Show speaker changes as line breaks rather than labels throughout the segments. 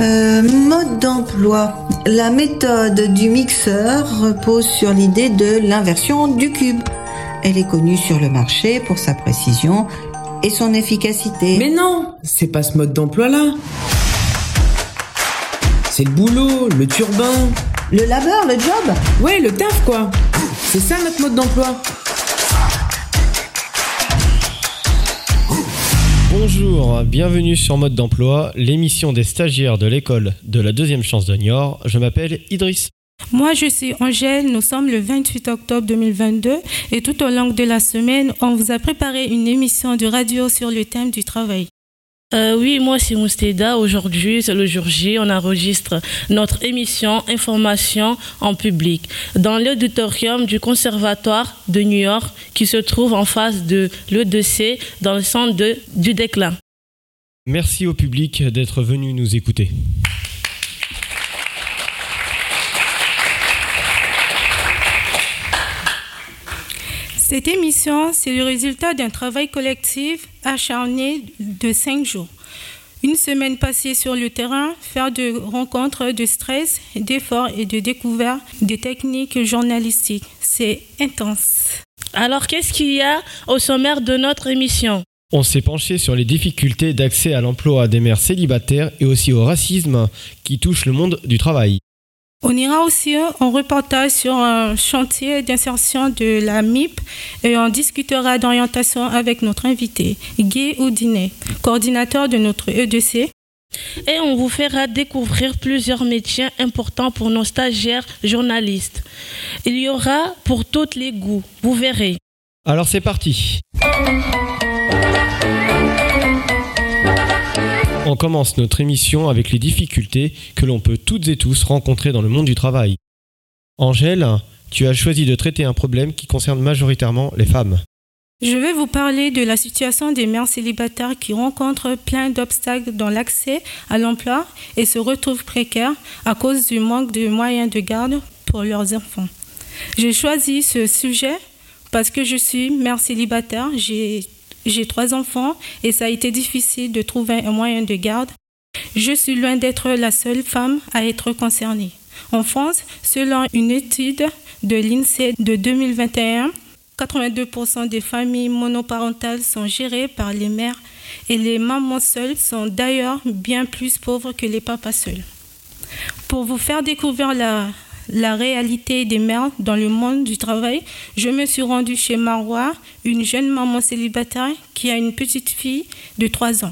Euh, mode d'emploi. La méthode du mixeur repose sur l'idée de l'inversion du cube. Elle est connue sur le marché pour sa précision et son efficacité.
Mais non, c'est pas ce mode d'emploi-là. C'est le boulot, le turbin.
Le labeur, le job?
Ouais, le taf quoi. C'est ça notre mode d'emploi.
Bonjour, bienvenue sur Mode d'emploi, l'émission des stagiaires de l'école de la deuxième chance de Niort. Je m'appelle Idriss.
Moi, je suis Angèle. Nous sommes le 28 octobre 2022 et tout au long de la semaine, on vous a préparé une émission de radio sur le thème du travail.
Euh, oui, moi c'est Mousteda. Aujourd'hui, c'est le jour J. On enregistre notre émission Information en public dans l'auditorium du Conservatoire de New York qui se trouve en face de l'EDC dans le centre du déclin.
Merci au public d'être venu nous écouter.
Cette émission, c'est le résultat d'un travail collectif acharné de cinq jours. Une semaine passée sur le terrain, faire de rencontres de stress, d'efforts et de découvertes de techniques journalistiques. C'est intense.
Alors, qu'est-ce qu'il y a au sommaire de notre émission?
On s'est penché sur les difficultés d'accès à l'emploi des mères célibataires et aussi au racisme qui touche le monde du travail.
On ira aussi en reportage sur un chantier d'insertion de la MIP et on discutera d'orientation avec notre invité, Guy Oudinet, coordinateur de notre EDC.
Et on vous fera découvrir plusieurs métiers importants pour nos stagiaires journalistes. Il y aura pour tous les goûts, vous verrez.
Alors c'est parti. On commence notre émission avec les difficultés que l'on peut toutes et tous rencontrer dans le monde du travail. Angèle, tu as choisi de traiter un problème qui concerne majoritairement les femmes.
Je vais vous parler de la situation des mères célibataires qui rencontrent plein d'obstacles dans l'accès à l'emploi et se retrouvent précaires à cause du manque de moyens de garde pour leurs enfants. J'ai choisi ce sujet parce que je suis mère célibataire, j'ai trois enfants et ça a été difficile de trouver un moyen de garde. Je suis loin d'être la seule femme à être concernée. En France, selon une étude de l'INSEE de 2021, 82% des familles monoparentales sont gérées par les mères et les mamans seules sont d'ailleurs bien plus pauvres que les papas seuls. Pour vous faire découvrir la, la réalité des mères dans le monde du travail, je me suis rendue chez Marois, une jeune maman célibataire qui a une petite fille de 3 ans.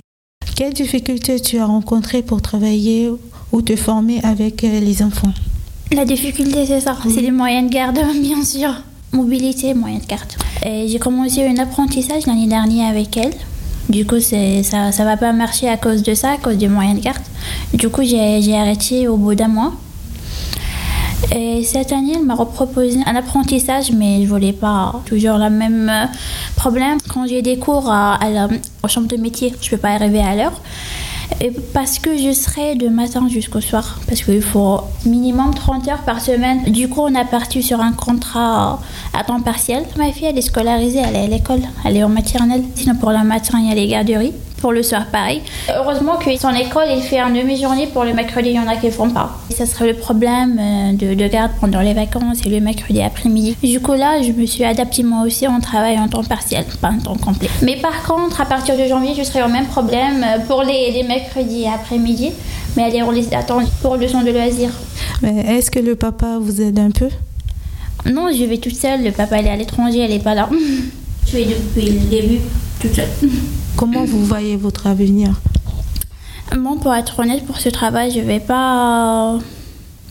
Quelles difficultés tu as rencontrées pour travailler ou te former avec euh, les enfants?
La difficulté, c'est ça, c'est les moyens de garde, bien sûr. Mobilité, moyens de garde. J'ai commencé un apprentissage l'année dernière avec elle. Du coup, ça ne va pas marcher à cause de ça, à cause des moyens de garde. Du coup, j'ai arrêté au bout d'un mois. Et cette année, elle m'a reproposé un apprentissage, mais je voulais pas. Toujours le même euh, problème. Quand j'ai des cours à, la chambre de métier, je peux pas arriver à l'heure. Et parce que je serai de matin jusqu'au soir. Parce qu'il faut minimum 30 heures par semaine. Du coup, on a parti sur un contrat à temps partiel. Ma fille, est scolarisée, elle est à l'école, elle est en maternelle. Sinon, pour le matin, il y a les garderies pour le soir pareil. Heureusement que son école, il fait un demi-journée pour le mercredi, il y en a qui ne font pas. ça serait le problème euh, de, garde pendant les vacances et le mercredi après-midi. Du coup là, je me suis adaptée moi aussi en travail en temps partiel, pas en temps complet. Mais par contre, à partir de janvier, je serai au même problème euh, pour les, les mercredis après-midi. Mais allez, on les attend pour le son de loisirs.
Mais est-ce que le papa vous aide un peu?
Non, je vais toute seule. Le papa, il est à l'étranger, elle n'est pas là. je vais depuis le début seule.
Comment vous voyez votre avenir?
Bon, pour être honnête, pour ce travail, je vais pas.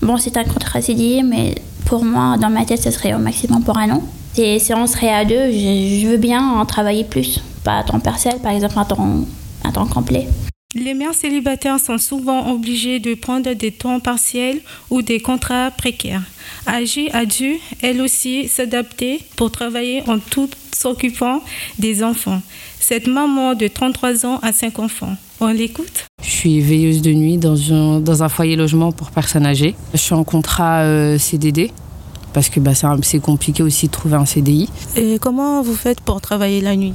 Bon, c'est un contrat CDI, mais pour moi, dans ma tête, ce serait au maximum pour un an. Et si on serait à deux, je, veux bien en travailler plus. Pas à temps partiel, par exemple, à temps, à temps complet.
Les mères célibataires sont souvent obligées de prendre des temps partiels ou des contrats précaires. Agi a dû, elle aussi, s'adapter pour travailler en tout s'occupant des enfants. Cette maman de 33 ans a 5 enfants. On l'écoute
Je suis veilleuse de nuit dans un, dans un foyer logement pour personnes âgées. Je suis en contrat euh, CDD parce que bah, c'est compliqué aussi de trouver un CDI.
Et comment vous faites pour travailler la nuit?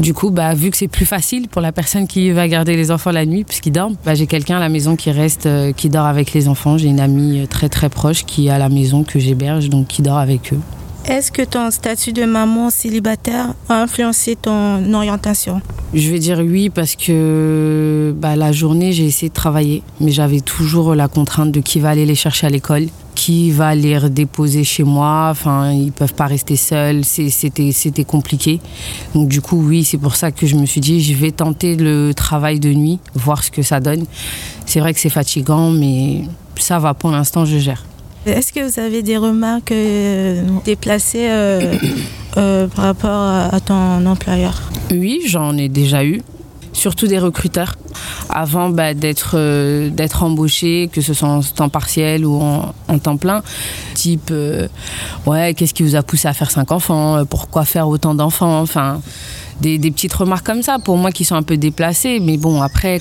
Du coup, bah, vu que c'est plus facile pour la personne qui va garder les enfants la nuit puisqu'ils dorment, bah, j'ai quelqu'un à la maison qui reste, euh, qui dort avec les enfants. J'ai une amie euh, très très proche qui est à la maison que j'héberge, donc qui dort avec eux.
Est-ce que ton statut de maman célibataire a influencé ton orientation?
Je vais dire oui parce que bah, la journée j'ai essayé de travailler, mais j'avais toujours la contrainte de qui va aller les chercher à l'école, qui va les redéposer chez moi. Enfin, ils peuvent pas rester seuls. C'était compliqué. Donc du coup oui, c'est pour ça que je me suis dit je vais tenter le travail de nuit, voir ce que ça donne. C'est vrai que c'est fatigant, mais ça va pour l'instant, je gère.
Est-ce que vous avez des remarques euh, déplacées euh, euh, par rapport à ton employeur?
Oui, j'en ai déjà eu. Surtout des recruteurs. Avant bah, d'être d'être embauché, que ce soit en temps partiel ou en, temps plein, type ouais, qu'est-ce qui vous a poussé à faire cinq enfants? Pourquoi faire autant d'enfants? Enfin, des, petites remarques comme ça pour moi qui sont un peu déplacées. Mais bon, après,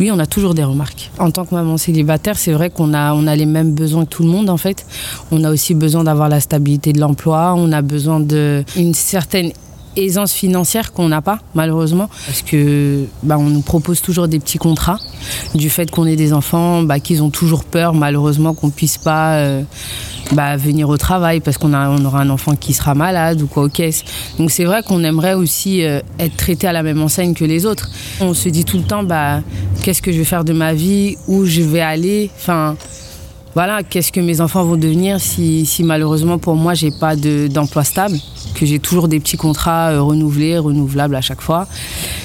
oui, on a toujours des remarques. En tant que maman célibataire, c'est vrai qu'on a, on a les mêmes besoins que tout le monde en fait. On a aussi besoin d'avoir la stabilité de l'emploi, on a besoin d'une certaine aisance financière qu'on n'a pas malheureusement parce que bah, on nous propose toujours des petits contrats du fait qu'on ait des enfants bah, qu'ils ont toujours peur malheureusement qu'on puisse pas euh, bah, venir au travail parce qu'on on aura un enfant qui sera malade ou quoi au caisse donc c'est vrai qu'on aimerait aussi euh, être traité à la même enseigne que les autres. On se dit tout le temps bah qu'est-ce que je vais faire de ma vie? Où je vais aller? Enfin voilà, qu'est-ce que mes enfants vont devenir si, malheureusement pour moi j'ai pas d'emploi stable, que j'ai toujours des petits contrats euh, renouvelés, renouvelables à chaque fois.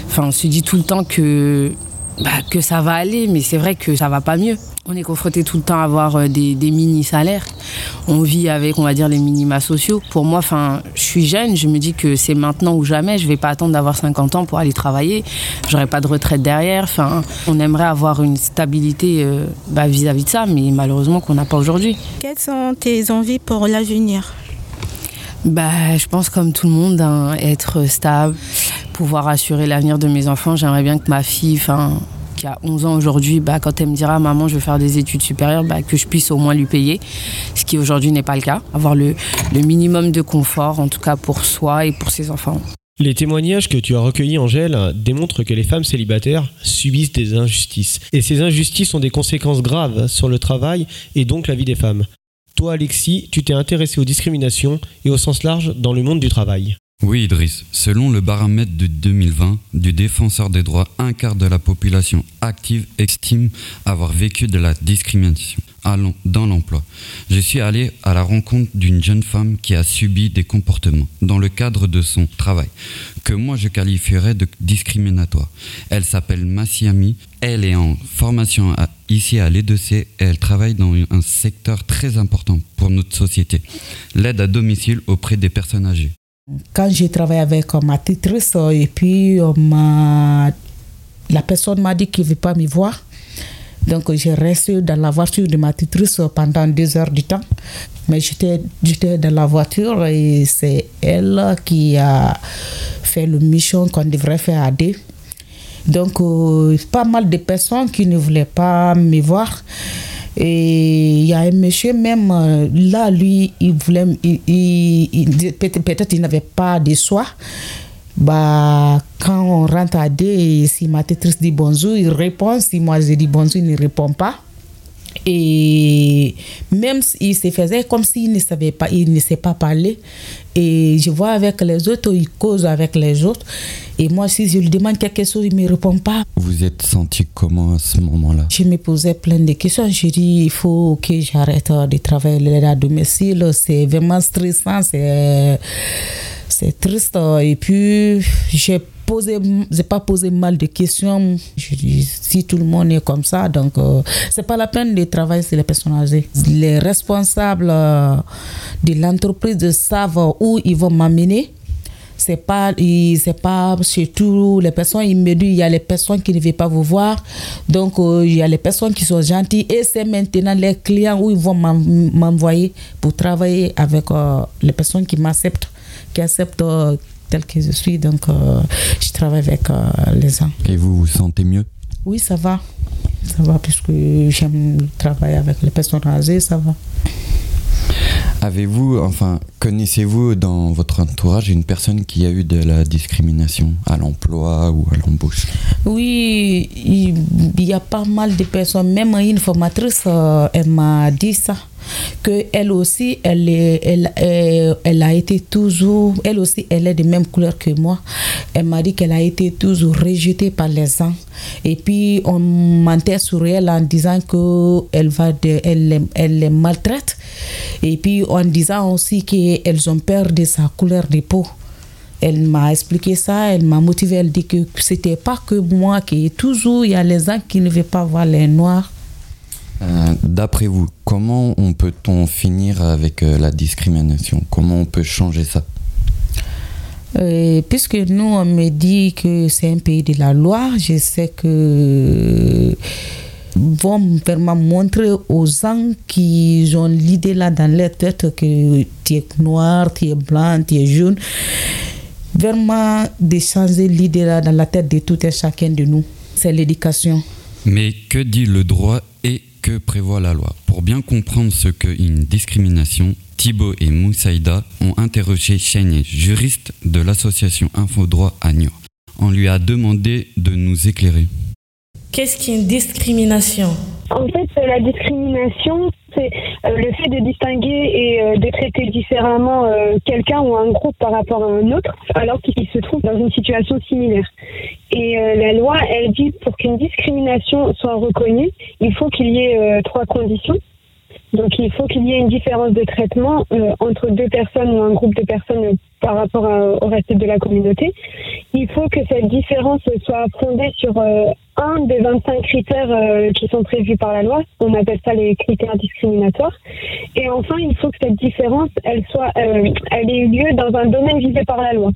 Enfin, on se dit tout le temps que, bah, que ça va aller, mais c'est vrai que ça va pas mieux. On est confronté tout le temps à avoir euh, des, mini-salaires. On vit avec, on va dire, les minima sociaux. Pour moi, enfin, je suis jeune, je me dis que c'est maintenant ou jamais. Je vais pas attendre d'avoir 50 ans pour aller travailler. J'aurai pas de retraite derrière. Enfin, on aimerait avoir une stabilité euh, bah, vis-à-vis de ça, mais malheureusement qu'on n'a pas aujourd'hui.
Quelles sont tes envies pour l'avenir?
Bah, je pense comme tout le monde, hein, être stable, pouvoir assurer l'avenir de mes enfants. J'aimerais bien que ma fille, enfin, qui a 11 ans aujourd'hui, bah, quand elle me dira maman je veux faire des études supérieures, bah, que je puisse au moins lui payer, ce qui aujourd'hui n'est pas le cas. Avoir le, le minimum de confort, en tout cas pour soi et pour ses enfants.
Les témoignages que tu as recueillis, Angèle, démontrent que les femmes célibataires subissent des injustices. Et ces injustices ont des conséquences graves sur le travail et donc la vie des femmes. Toi, Alexis, tu t'es intéressé aux discriminations et au sens large dans le monde du travail.
Oui, Idriss. Selon le baromètre de 2020 du défenseur des droits, un quart de la population active estime avoir vécu de la discrimination dans l'emploi. Je suis allé à la rencontre d'une jeune femme qui a subi des comportements dans le cadre de son travail que moi je qualifierais de discriminatoire. Elle s'appelle Massiami. Elle est en formation ici à l'EDC et elle travaille dans un secteur très important pour notre société, l'aide à domicile auprès des personnes âgées.
Quand j'ai travaillé avec ma titrice et puis la personne m'a dit qu'il ne veut pas me voir. Donc j'ai resté dans la voiture de ma titrice pendant deux heures du temps. Mais j'étais, dans la voiture et c'est elle qui a fait le mission qu'on devrait faire à deux. Donc euh, pas mal de personnes qui ne voulaient pas me voir. Et il y a un monsieur même, euh, là, lui, il voulait, il, peut-être il n'avait pas de soie. Bah, quand on rentre à deux, si ma têtrice dit bonjour, il répond. Si moi je dis bonjour, il ne répond pas. Et même s'il se faisait comme s'il ne savait pas, il ne sait pas parler. Et je vois avec les autres, il cause avec les autres. Et moi, si je lui demande quelque chose, il ne me répond pas.
Vous êtes senti comment à ce moment-là?
Je me posais plein de questions. Je dis, il faut que j'arrête de travailler à domicile. C'est vraiment stressant, c'est, c'est triste. Et puis, j'ai posé, j'ai pas posé mal de questions. Si tout le monde est comme ça, donc euh, c'est pas la peine de travailler sur les personnes âgées. Les responsables euh, de l'entreprise savent où ils vont m'amener c'est pas c'est pas surtout les personnes ils me disent il y a les personnes qui ne veulent pas vous voir donc euh, il y a les personnes qui sont gentilles et c'est maintenant les clients où ils vont m'envoyer pour travailler avec les personnes qui m'acceptent qui acceptent tel que je suis. Donc, euh, je travaille avec euh, les gens.
Et vous vous sentez mieux?
Oui, ça va. Ça va, puisque j'aime travailler avec les personnes âgées, ça va.
Avez-vous, enfin, connaissez-vous dans votre entourage une personne qui a eu de la discrimination à l'emploi ou à l'embauche?
Oui, il y a pas mal de personnes. Même une formatrice, euh, elle m'a dit ça que elle aussi elle est elle, elle, elle a été toujours elle aussi elle est de même couleur que moi. Elle m'a dit qu'elle a été toujours rejetée par les gens. Et puis on mentait sur elle en disant que elle va de, elle, elle les maltraite. Et puis en disant aussi qu'elles ont peur de sa couleur de peau. Elle m'a expliqué ça, elle m'a motivé, elle dit que c'était pas que moi qui toujours il y a les gens qui ne veulent pas voir les noirs
euh, D'après vous, comment on peut-on finir avec euh, la discrimination? Comment on peut changer ça?
Euh, puisque nous, on me dit que c'est un pays de la loi, je sais que vont vraiment montrer aux gens qui ont l'idée là dans leur tête que tu es noir, tu es blanc, tu es jaune, vraiment de changer l'idée là dans la tête de tout et chacun de nous. C'est l'éducation.
Mais que dit le droit et que prévoit la loi Pour bien comprendre ce qu'est une discrimination, Thibaut et Moussaïda ont interrogé Chénier, juriste de l'association Infodroit à Niort. On lui a demandé de nous éclairer.
Qu'est-ce qu'une discrimination?
En fait, la discrimination, le fait de distinguer et euh, de traiter différemment euh, quelqu'un ou un groupe par rapport à un autre, alors qu'il se trouve dans une situation similaire. Et la loi, elle dit pour qu'une discrimination soit reconnue, il faut qu'il y ait trois conditions. Donc il faut qu'il y ait une différence de traitement entre deux personnes ou un groupe de personnes par rapport au reste de la communauté. Il faut que cette différence soit fondée sur un des 25 critères euh, qui sont prévus par la loi. On appelle ça les critères discriminatoires. Et enfin, il faut que cette différence, elle soit, euh, elle ait eu lieu dans un domaine visé par la loi.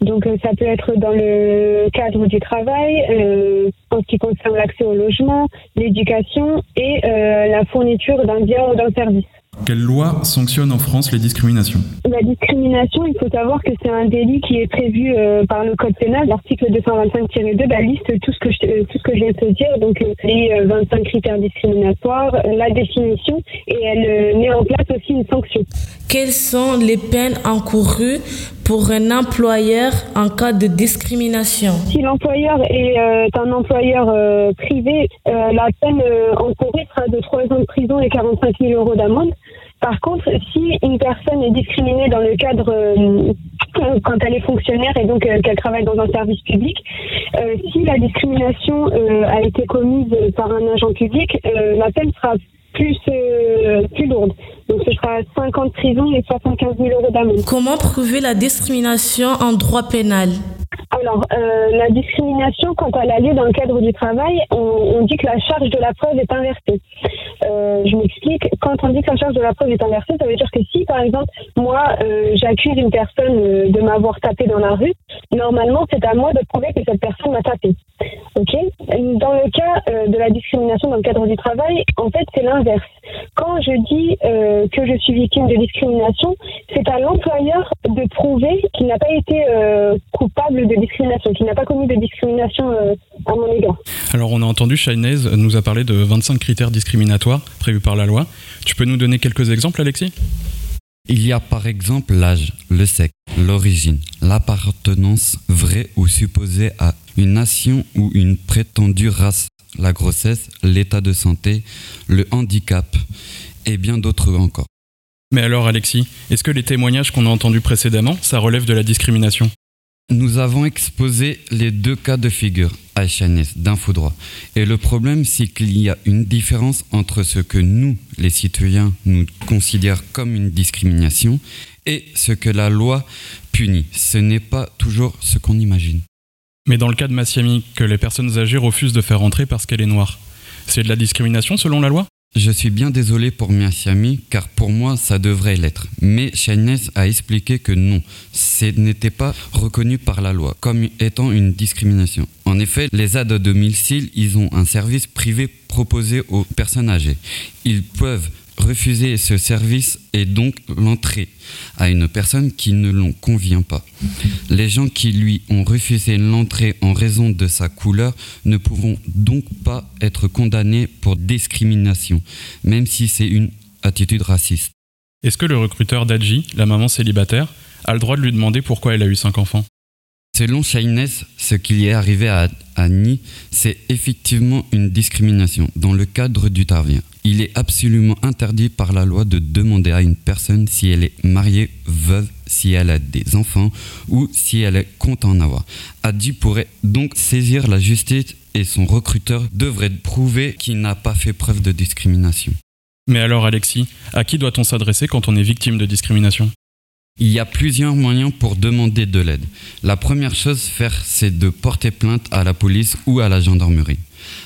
Donc, euh, ça peut être dans le cadre du travail, en ce qui concerne l'accès au logement, l'éducation et la fourniture d'un bien ou d'un service.
Quelle loi sanctionne en France les discriminations
La discrimination, il faut savoir que c'est un délit qui est prévu euh, par le Code pénal. L'article 225-2 bah, liste tout ce, que je, euh, tout ce que je viens de te dire, donc euh, les 25 critères discriminatoires, la définition, et elle met en place aussi une sanction.
Quelles sont les peines encourues pour un employeur en cas de discrimination?
Si l'employeur est un employeur privé, la peine encourue sera de 3 ans de prison et 45 000 euros d'amende. Par contre, si une personne est discriminée dans le cadre euh, quand elle est fonctionnaire et donc euh, qu'elle travaille dans un service public, euh, si la discrimination a été commise par un agent public, la peine sera plus, plus lourde. Donc ce sera 50 prisons et 75 000 euros d'amende.
Comment prouver la discrimination en droit pénal?
Alors, euh, la discrimination, quand elle a lieu dans le cadre du travail, on, dit que la charge de la preuve est inversée. Euh, je m'explique. Quand on dit que la charge de la preuve est inversée, ça veut dire que si, par exemple, moi, euh, j'accuse une personne de m'avoir tapé dans la rue, normalement, c'est à moi de prouver que cette personne m'a tapé. Ok? Dans le cas de la discrimination dans le cadre du travail, en fait, c'est l'inverse. Quand je dis que je suis victime de discrimination, c'est à l'employeur de prouver qu'il n'a pas été coupable de discrimination, qu'il n'a pas commis de discrimination euh, à mon égard.
Alors on a entendu, Chaynez nous a parlé de 25 critères discriminatoires prévus par la loi. Tu peux nous donner quelques exemples, Alexis?
Il y a par exemple l'âge, le sexe, l'origine, l'appartenance vraie ou supposée à une nation ou une prétendue race, la grossesse, l'état de santé, le handicap et bien d'autres encore.
Mais alors Alexis, est-ce que les témoignages qu'on a entendus précédemment, ça relève de la discrimination?
Nous avons exposé les deux cas de figure Chanès d'Infodroit. Et le problème, c'est qu'il y a une différence entre ce que nous, les citoyens, nous considérons comme une discrimination et ce que la loi punit. Ce n'est pas toujours ce qu'on imagine.
Mais dans le cas de Massiami, que les personnes âgées refusent de faire entrer parce qu'elle est noire, c'est de la discrimination selon la loi?
Je suis bien désolé pour Miasiami, car pour moi ça devrait l'être. Mais Chaynès a expliqué que non, ce n'était pas reconnu par la loi comme étant une discrimination. En effet, les aides de domicile, ils ont un service privé proposé aux personnes âgées. Ils peuvent refuser ce service et donc l'entrée à une personne qui ne l'en convient pas. Les gens qui lui ont refusé l'entrée en raison de sa couleur ne pourront donc pas être condamnés pour discrimination, même si c'est une attitude raciste.
Est-ce que le recruteur d'Adji, la maman célibataire, a le droit de lui demander pourquoi elle a eu cinq enfants?
Selon Shaines, ce qui est arrivé à Annie, c'est effectivement une discrimination dans le cadre du travail. Il est absolument interdit par la loi de demander à une personne si elle est mariée, veuve, si elle a des enfants ou si elle compte en avoir. Adji pourrait donc saisir la justice et son recruteur devrait prouver qu'il n'a pas fait preuve de discrimination.
Mais alors Alexis, à qui doit-on s'adresser quand on est victime de discrimination?
Il y a plusieurs moyens pour demander de l'aide. La première chose à faire, c'est de porter plainte à la police ou à la gendarmerie.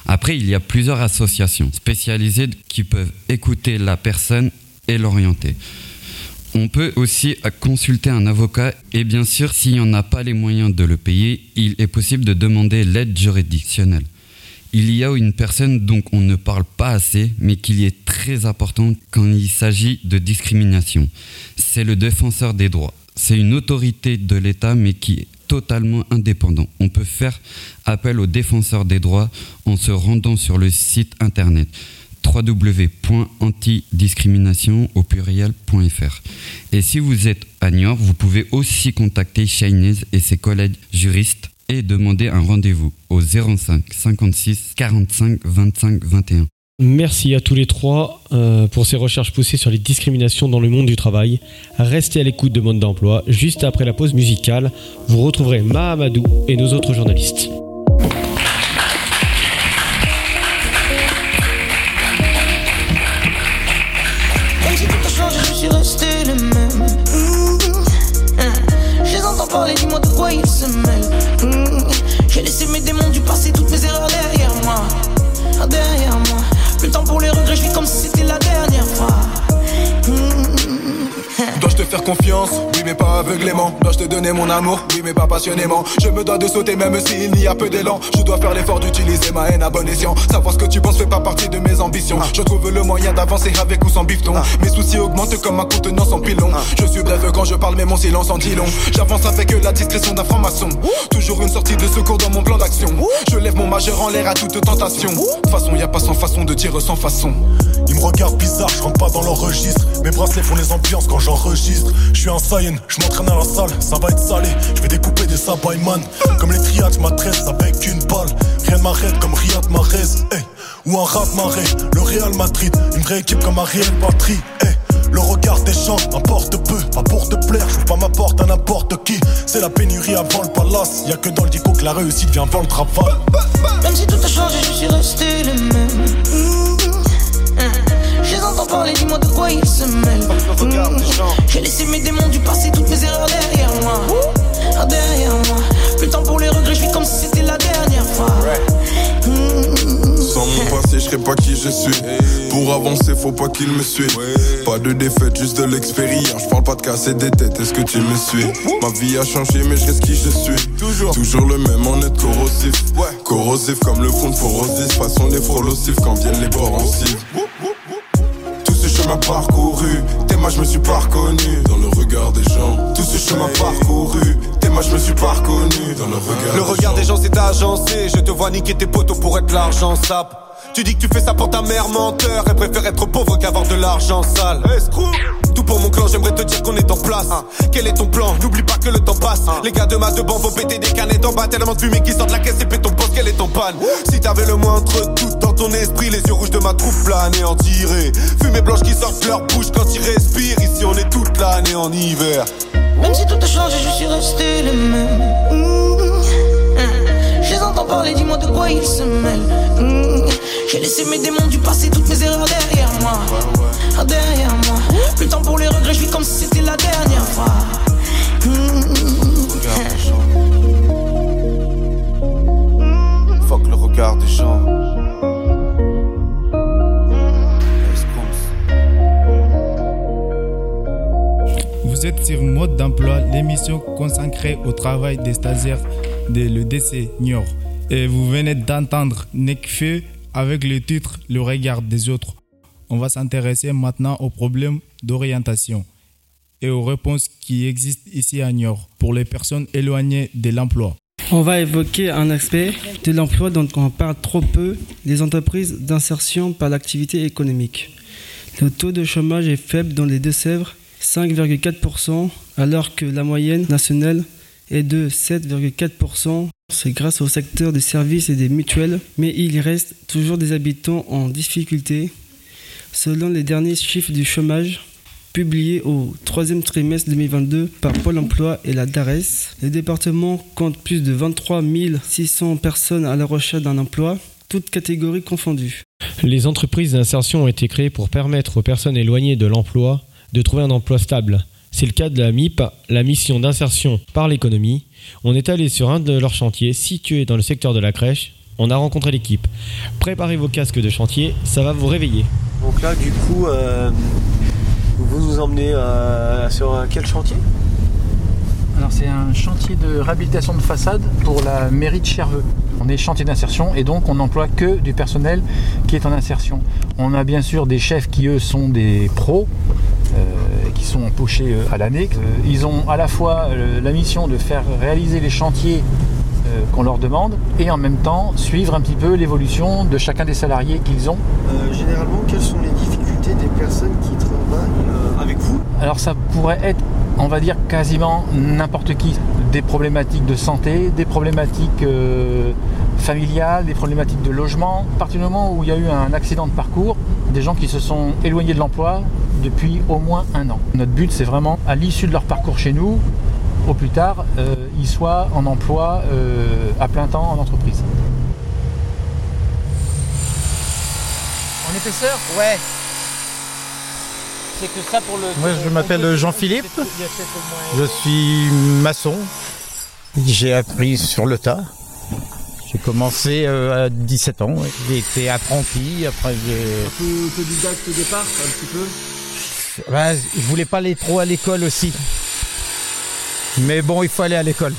Après, il y a plusieurs associations spécialisées qui peuvent écouter la personne et l'orienter. On peut aussi consulter un avocat et bien sûr, s'il n'y en a pas les moyens de le payer, il est possible de demander l'aide juridictionnelle il y a une personne dont on ne parle pas assez, mais qui est très important quand il s'agit de discrimination. C'est le défenseur des droits. C'est une autorité de l'État, mais qui totalement indépendant. On peut faire appel au défenseur des droits en se rendant sur le site internet www.antidiscrimination au pluriel.fr. Et si vous êtes à Niort, vous pouvez aussi contacter Shainez et ses collègues juristes et demander un rendez-vous au 05 56 45 25 21.
Merci à tous les trois euh, pour ces recherches poussées sur les discriminations dans le monde du travail. Restez à l'écoute de Monde d'Emploi. Juste après la pause musicale, vous retrouverez Mahamadou et nos autres journalistes.
Te faire confiance. Oui mais pas aveuglément. Dois-je te donner mon amour. Oui mais pas passionnément. Je me dois de sauter même s'il n'y a peu d'élan. Je dois faire l'effort d'utiliser ma haine à bon escient. Savoir ce que tu penses fait pas partie de mes ambitions. Je trouve le moyen d'avancer avec ou sans bifton. Mes soucis augmentent comme ma contenance en pilon Je suis bref quand je parle mais mon silence en dit long. J'avance avec la discrétion d'un franc-maçon. Toujours une sortie de secours dans mon plan d'action. Je lève mon majeur en l'air à toute tentation. De toute façon y a pas sans façon de dire sans façon.
Ils me regardent bizarre, je rentre pas dans leur registre. Mes bracelets font les ambiances quand j'enregistre je suis un Saiyan, je m'entraîne à la salle, ça va être salé. Je vais découper des man Comme les triades, ma tresse avec une balle. Rien ne m'arrête comme Riyad Mahrez. Ou un rat maré, le Real Madrid. Une vraie équipe comme un réel patrie. Le regard des gens m'apporte peu, pas pour te plaire, j'ouvre pas ma porte à n'importe qui. C'est la pénurie avant le palace, y a que dans le dico que la réussite vient avant le travail.
Même si tout a changé, je suis resté le même. Je entends parler, dis-moi de quoi ils se mêlent. Mmh. J'ai laissé mes démons du passé, toutes mes erreurs derrière moi. Ah, derrière moi. Plus le temps pour les regrets, je vis comme si c'était la dernière fois.
Mmh. Sans mon passé, je serais pas qui je suis. Pour avancer, faut pas qu'il me suive. Pas de défaite, juste de l'expérience. Je parle pas de casser des têtes, est-ce que tu me suis? Ma vie a changé, mais je reste qui je suis. Toujours, toujours le même, en être corrosif. Corrosif comme le fond de Forosis. Façon les frolosifs quand viennent les bords chemin parcouru, tes je me suis pas reconnu dans le regard des gens. Tout ce chemin parcouru, tes je me suis pas reconnu dans le regard.
Le regard des gens c'est agencé, je te vois niquer tes potos pour être l'argent sap. Tu dis que tu fais ça pour ta mère menteur, elle préfère être pauvre qu'avoir de l'argent sale. Tout pour mon clan, j'aimerais te dire qu'on est en place. Quel est ton plan? N'oublie pas que le temps passe. Les gars de ma deux vont péter des canettes en bas, tellement de fumée qui sort de la caisse et pète ton poste, quel est ton panne Si t'avais le moindre doute dans ton esprit, les yeux rouges de ma troupe là anéantirés. Fumée blanche qui sort de leur bouche quand ils respirent. Ici on est toute l'année en hiver.
Même si tout a changé, je suis resté le même. Mmh. Je les entends parler, dis-moi de quoi ils se mêlent. Mmh. J'ai laissé mes démons du passé, toutes mes erreurs derrière moi. Ah, derrière moi. Plus le temps pour les regrets, je vis comme si c'était la dernière fois. Mmh.
Fuck le regard des gens.
Vous êtes sur Mode d'emploi, l'émission consacrée au travail des stagiaires de l'EDC Niort. Et vous venez d'entendre Nekfeu avec le titre Le regard des autres. On va s'intéresser maintenant aux problèmes d'orientation et aux réponses qui existent ici à Niort pour les personnes éloignées de l'emploi.
On va évoquer un aspect de l'emploi dont on parle trop peu, les entreprises d'insertion par l'activité économique. Le taux de chômage est faible dans les Deux-Sèvres, 5,4%, alors que la moyenne nationale est de 7,4%. C'est grâce au secteur des services et des mutuelles, mais il reste toujours des habitants en difficulté. Selon les derniers chiffres du chômage, publiés au troisième trimestre 2022 par Pôle emploi et la DARES, le département compte plus de 23 600 personnes à la recherche d'un emploi, toutes catégories confondues.
Les entreprises d'insertion ont été créées pour permettre aux personnes éloignées de l'emploi de trouver un emploi stable. C'est le cas de la MIP, la mission d'insertion par l'économie. On est allé sur un de leurs chantiers situé dans le secteur de la crèche. On a rencontré l'équipe. Préparez vos casques de chantier, ça va vous réveiller.
Donc là, du coup, euh, vous nous emmenez euh, sur quel chantier?
Alors c'est un chantier de réhabilitation de façade pour la mairie de Cherveux. On est chantier d'insertion et donc on n'emploie que du personnel qui est en insertion. On a bien sûr des chefs qui eux sont des pros, euh, qui sont embauchés euh, à l'année. Euh, ils ont à la fois euh, la mission de faire réaliser les chantiers euh, qu'on leur demande et en même temps suivre un petit peu l'évolution de chacun des salariés qu'ils ont.
Euh, Généralement, quelles sont les difficultés des personnes qui travaillent euh, avec vous
Alors ça pourrait être, on va dire, quasiment n'importe qui. Des problématiques de santé, des problématiques euh, familiales, des problématiques de logement. À partir du moment où il y a eu un accident de parcours, des gens qui se sont éloignés de l'emploi depuis au moins un an. Notre but, c'est vraiment, à l'issue de leur parcours chez nous, au plus tard, euh, ils soient en emploi euh, à plein temps en entreprise. En épaisseur?
Ouais. C'est que ça pour le.
Moi, je m'appelle Jean-Philippe. Je suis maçon. J'ai appris sur le tas. J'ai commencé euh, à 17 ans. J'ai été apprenti. Après, j'ai.
Un peu autodidacte au départ, un petit peu
Bah, je voulais pas aller trop à l'école aussi. Mais bon, il faut aller à l'école.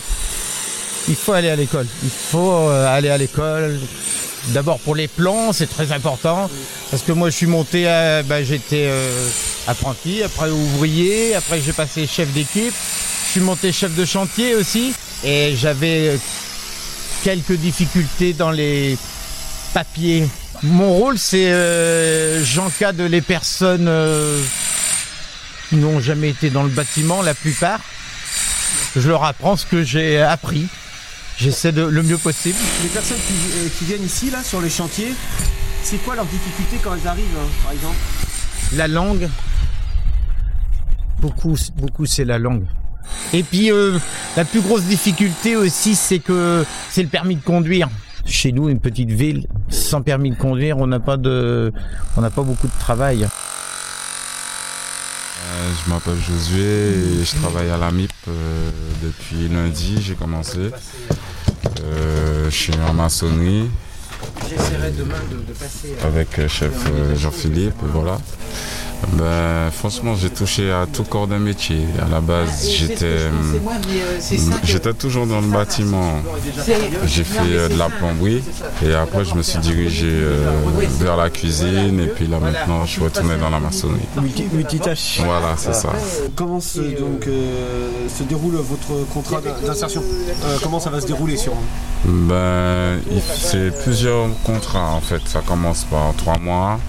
Il faut aller à l'école. Il faut euh, aller à l'école. D'abord pour les plans, c'est très important. Parce que moi, je suis monté, à, bah, j'étais euh, apprenti, après ouvrier, après j'ai passé chef d'équipe. Je suis monté chef de chantier aussi. Et j'avais quelques difficultés dans les papiers. Mon rôle, c'est euh, j'encadre les personnes euh, qui n'ont jamais été dans le bâtiment, la plupart. Je leur apprends ce que j'ai appris. J'essaie de le mieux possible.
Les personnes qui, euh, qui viennent ici, là, sur les chantiers, c'est quoi leurs difficultés quand elles arrivent, hein, par exemple?
La langue, beaucoup, beaucoup c'est la langue. Et puis euh, la plus grosse difficulté aussi, c'est que c'est le permis de conduire. Chez nous, une petite ville, sans permis de conduire, on n'a pas de, on n'a pas beaucoup de travail.
Euh, je m'appelle Josué et je travaille à la MIP euh, depuis lundi, j'ai commencé. Euh, je suis en maçonnerie
J'essaierai demain de, de passer.
avec chef Jean-Philippe, voilà. Ben, franchement, j'ai touché à tout corps de métier. À la base, j'étais, j'étais toujours dans le bâtiment. J'ai fait euh, de la plomberie et après, je me suis dirigé euh, vers la cuisine et puis là maintenant, je suis retourné dans la maçonnerie.
multi- multitâche.
Voilà, c'est ça.
Comment se, donc, euh, se déroule votre contrat d'in- d'insertion? Euh, Comment ça va se dérouler sur
Ben, c'est plusieurs contrats en fait. Ça commence par trois mois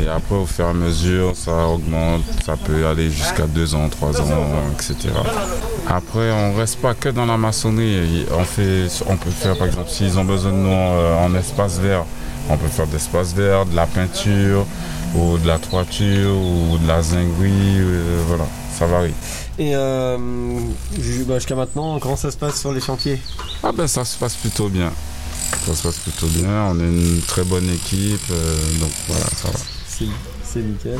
et après au fur et à mesure ça augmente. Ça peut aller jusqu'à deux ans, trois ans, etc. Après, on reste pas que dans la maçonnerie. On fait, on peut faire par exemple s'ils ont besoin de nous euh, en espace vert, on peut faire d'espace vert, de la peinture ou de la toiture ou de la zinguerie. euh, voilà, ça varie.
Et euh, bah, jusqu'à maintenant, comment ça se passe sur les chantiers?
Ah ben ça se passe plutôt bien. Ça se passe plutôt bien. On est une très bonne équipe, euh, donc voilà, ça va.
C'est c'est nickel.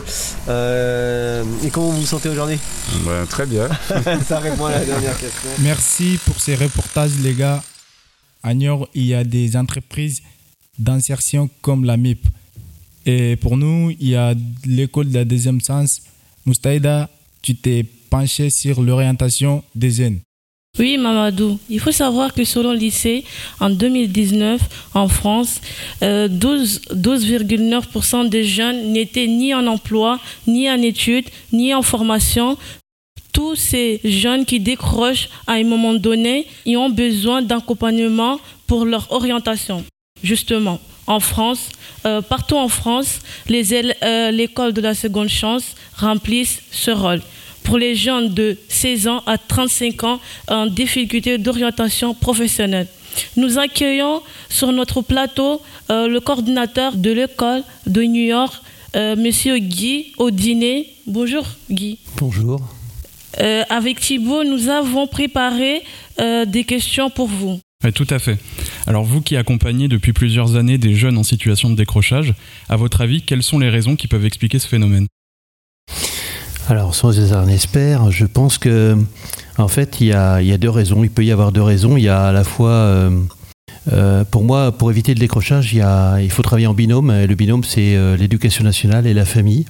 Euh, et comment vous vous sentez aujourd'hui?
Ben, très bien.
Ça répond à la dernière question.
Merci pour ces reportages, les gars. À Niort, il y a des entreprises d'insertion comme la MIP. Et pour nous, il y a l'école de la deuxième sens. Moustaïda, tu t'es penché sur l'orientation des jeunes.
Oui, Mamadou. Il faut savoir que selon lycée, en 2019, en France, euh, 12 12,9% des jeunes n'étaient ni en emploi, ni en études, ni en formation. Tous ces jeunes qui décrochent à un moment donné, ils ont besoin d'accompagnement pour leur orientation. justement. En France, euh, partout en France, euh, l'école de la seconde chance remplissent ce rôle. Pour les jeunes de 16 ans à 35 ans en difficulté d'orientation professionnelle. Nous accueillons sur notre plateau euh, le coordinateur de l'école de New York, euh, Monsieur Guy Audinet. Bonjour Guy.
Bonjour.
Euh, avec Thibault, nous avons préparé euh, des questions pour vous.
Tout à fait. Alors vous qui accompagnez depuis plusieurs années des jeunes en situation de décrochage, à votre avis, quelles sont les raisons qui peuvent expliquer ce phénomène?
Alors, sans être un expert, je pense que, en fait, il y a, deux raisons. Il peut y avoir deux raisons. Il y a à la fois, euh, euh, pour moi, pour éviter le décrochage, il, faut travailler en binôme. Et le binôme, c'est euh, l'éducation nationale et la famille.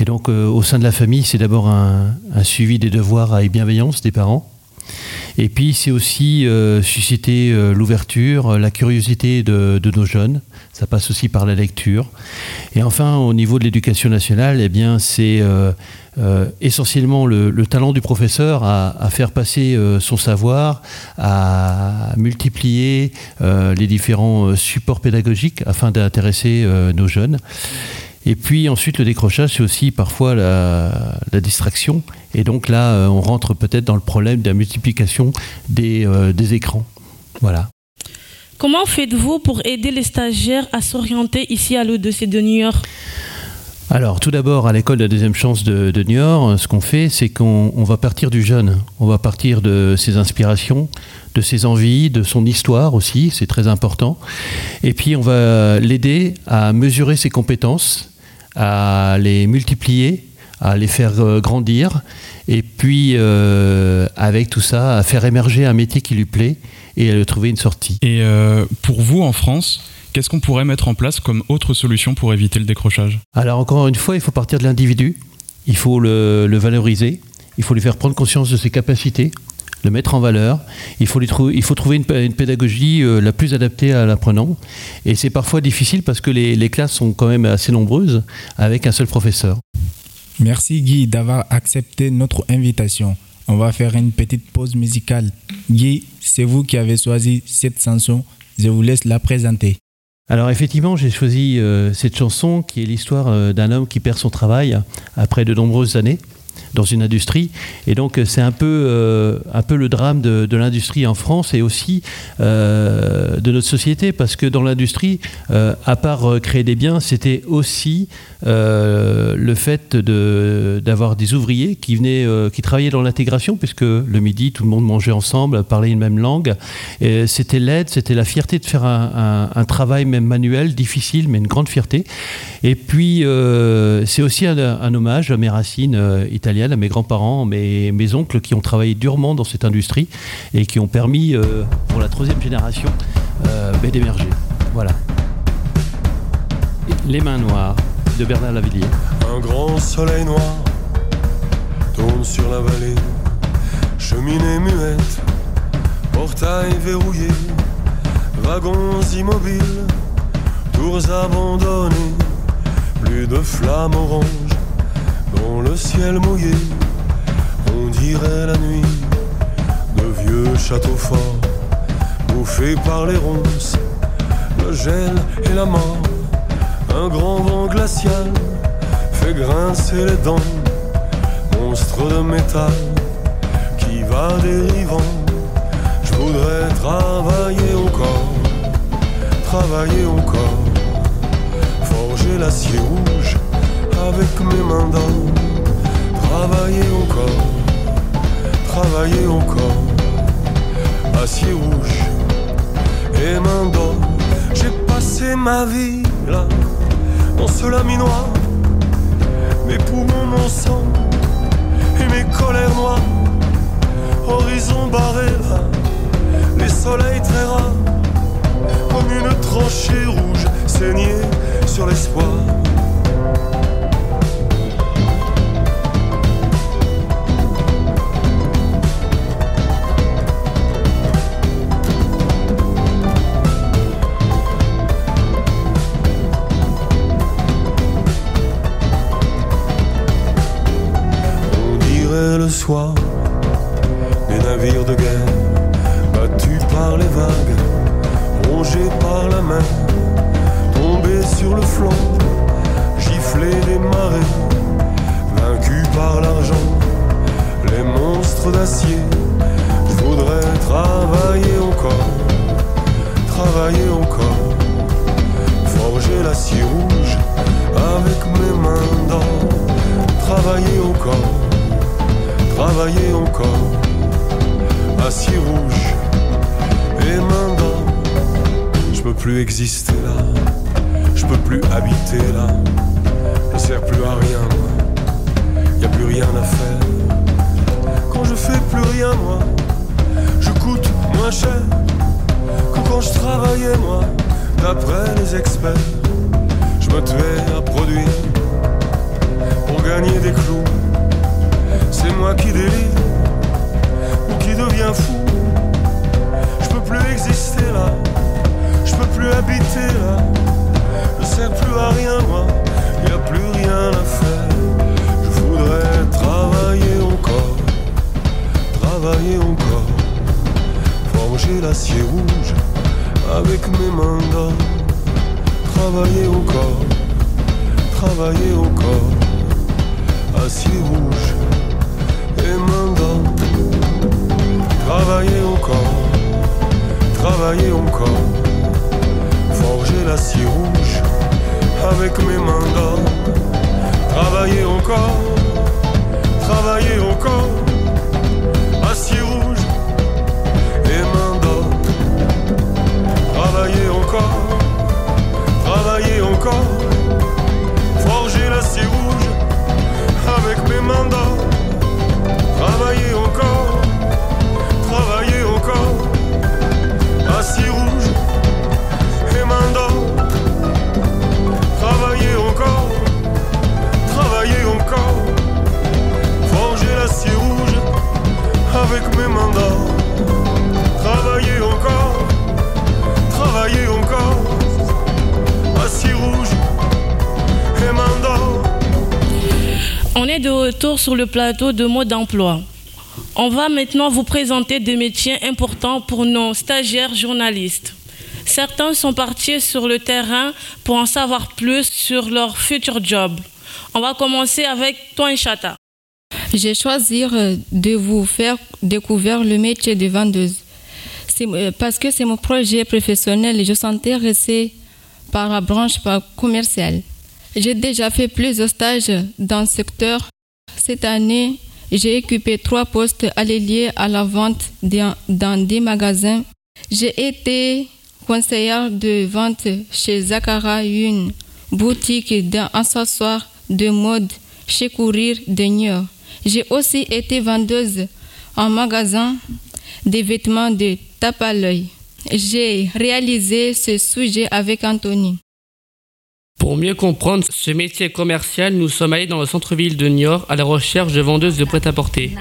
Et donc, au sein de la famille, c'est d'abord un, suivi des devoirs avec bienveillance des parents. Et puis, c'est aussi euh, susciter euh, l'ouverture, euh, la curiosité de, nos jeunes. Ça passe aussi par la lecture. Et enfin, au niveau de l'éducation nationale, eh bien, c'est essentiellement le, le talent du professeur à, faire passer son savoir, à multiplier les différents supports pédagogiques afin d'intéresser nos jeunes. Et puis ensuite, le décrochage, c'est aussi parfois la, la distraction. Et donc là, euh, on rentre peut-être dans le problème de la multiplication des, euh, des écrans. Voilà.
Comment faites-vous pour aider les stagiaires à s'orienter ici à l'EDC de New York?
Alors, tout d'abord, à l'école de la deuxième chance de, de Niort, ce qu'on fait, c'est qu'on on va partir du jeune. On va partir de ses inspirations, de ses envies, de son histoire aussi, c'est très important. Et puis, on va l'aider à mesurer ses compétences, à les multiplier, à les faire euh, grandir. Et puis, euh, avec tout ça, à faire émerger un métier qui lui plaît et à lui trouver une sortie.
Et euh, pour vous, en France, qu'est-ce qu'on pourrait mettre en place comme autre solution pour éviter le décrochage?
Alors encore une fois, il faut partir de l'individu, il faut le, le valoriser, il faut lui faire prendre conscience de ses capacités, le mettre en valeur, il faut, lui trou- il faut trouver une, pédagogie euh, la plus adaptée à l'apprenant. Et c'est parfois difficile parce que les, les classes sont quand même assez nombreuses avec un seul professeur.
Merci Guy d'avoir accepté notre invitation. On va faire une petite pause musicale. Guy, c'est vous qui avez choisi cette chanson. Je vous laisse la présenter.
Alors effectivement, j'ai choisi euh, cette chanson qui est l'histoire euh, d'un homme qui perd son travail après de nombreuses années dans une industrie. Et donc euh, c'est un peu, euh, un peu le drame de, l'industrie en France et aussi euh, de notre société, parce que dans l'industrie, à part créer des biens, c'était aussi euh, le fait d'avoir des ouvriers qui venaient, euh, qui travaillaient dans l'intégration, puisque le midi, tout le monde mangeait ensemble, parlait une même langue. C'était l'aide, c'était la fierté de faire un, travail même manuel, difficile, mais une grande fierté. Et puis, euh, c'est aussi un, hommage à mes racines italiennes, à mes grands-parents, mes, mes oncles qui ont travaillé durement dans cette industrie et qui ont permis, pour la troisième génération, ben, d'émerger. Voilà. Les mains noires de Bernard Lavillier.
Un grand soleil noir tourne sur la vallée, cheminée muette, portail verrouillé, wagons immobiles, tours abandonnées, plus de flammes oranges dans le ciel mouillé, on dirait la nuit de vieux châteaux forts, bouffés par les ronces, le gel et la mort. Un grand vent glacial fait grincer les dents, monstre de métal qui va dérivant. Je voudrais travailler encore, travailler encore, forger l'acier rouge avec mes mains d'or. Travailler encore, travailler encore, acier rouge et main d'or. J'ai passé ma vie là dans ce laminoir. Mes poumons, mon sang et mes colères noires. Horizon barré là, les soleils très rares. Comme une tranchée rouge saignée sur l'espoir. Dirait je peux plus habiter là, je sers plus à rien moi, y a plus rien à faire. Quand je fais plus rien moi, je coûte moins cher que quand je travaillais moi, d'après les experts. Je me tuais à produire pour gagner des clous. C'est moi qui délire ou qui devient fou. Je peux plus exister là, je peux plus habiter là. Je sers plus à rien moi, y a plus rien à faire. Je voudrais travailler encore, travailler encore, forger l'acier rouge avec mes mains d'or. Travailler encore, travailler encore, acier rouge et main d'or. Travailler encore, travailler encore, forger l'acier rouge avec mes mains d'or. Travailler encore, travailler encore, acier rouge et main d'or. Travailler encore travailler encore, forger l'acier rouge avec mes mains d'or. Travailler encore, travailler encore, acier rouge
On est de retour sur le plateau de mode d'emploi. On va maintenant vous présenter des métiers importants pour nos stagiaires journalistes. Certains sont partis sur le terrain pour en savoir plus sur leur futur job. On va commencer avec toi, Chata.
J'ai choisi euh, de vous faire découvrir le métier de vendeuse. Euh, Parce que c'est mon projet professionnel et je suis intéressée par la branche commerciale. J'ai déjà fait plusieurs stages dans ce secteur. Cette année, j'ai occupé trois postes alliés à la vente dans des magasins. J'ai été conseillère de vente chez Zachara, une boutique d'accessoires de mode chez Courir de New J'ai aussi été vendeuse en magasin des vêtements de tape à l'œil. J'ai réalisé ce sujet avec Anthony.
Pour mieux comprendre ce métier commercial, nous sommes allés dans le centre-ville de Niort à la recherche de vendeuses de prêt-à-porter.